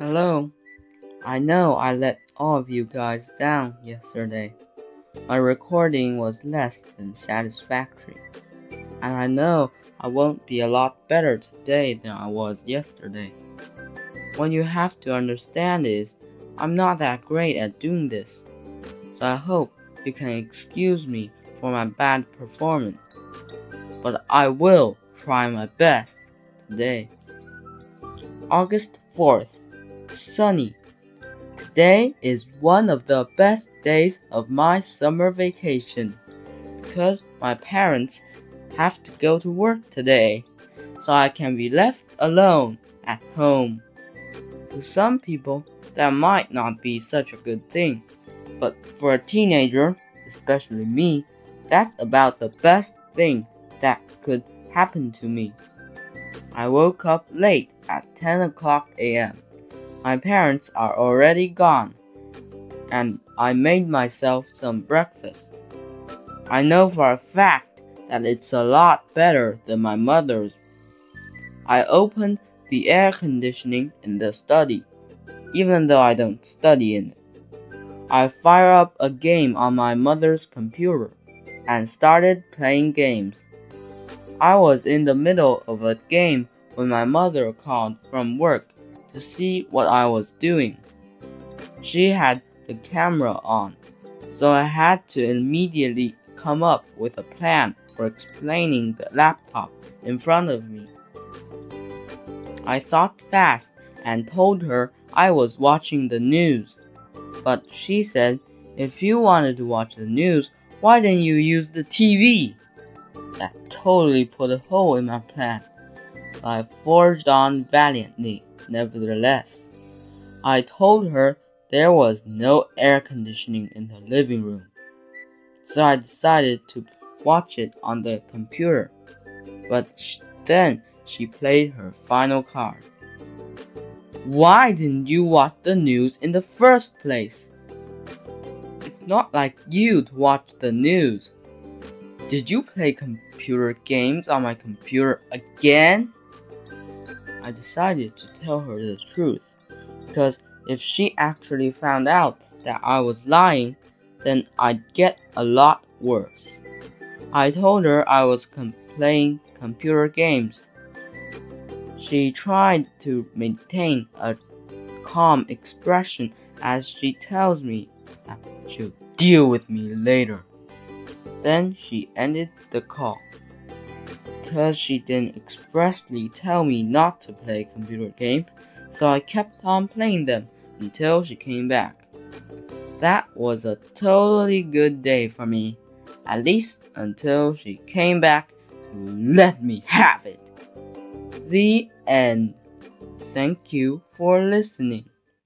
Hello. I know I let all of you guys down yesterday. My recording was less than satisfactory. And I know I won't be a lot better today than I was yesterday. What you have to understand is, I'm not that great at doing this. So I hope you can excuse me for my bad performance. But I will try my best today. August 4th sunny. Today is one of the best days of my summer vacation because my parents have to go to work today, so I can be left alone at home. To some people, that might not be such a good thing, but for a teenager, especially me, that's about the best thing that could happen to me. I woke up late at 10 o'clock a.m. My parents are already gone, and I made myself some breakfast. I know for a fact that it's a lot better than my mother's. I opened the air conditioning in the study, even though I don't study in it. I fire up a game on my mother's computer and started playing games. I was in the middle of a game when my mother called from work to see what I was doing. She had the camera on, so I had to immediately come up with a plan for explaining the laptop in front of me. I thought fast and told her I was watching the news. But she said, if you wanted to watch the news, why didn't you use the TV? That totally put a hole in my plan. I forged on valiantly. Nevertheless, I told her there was no air conditioning in the living room, so I decided to watch it on the computer. But sh then she played her final card. Why didn't you watch the news in the first place? It's not like you to watch the news. Did you play computer games on my computer again? I decided to tell her the truth, because if she actually found out that I was lying, then I'd get a lot worse. I told her I was com playing computer games. She tried to maintain a calm expression as she tells me that she'll deal with me later. Then she ended the call because she didn't expressly tell me not to play computer games, so I kept on playing them until she came back. That was a totally good day for me, at least until she came back to let me have it. The end. Thank you for listening.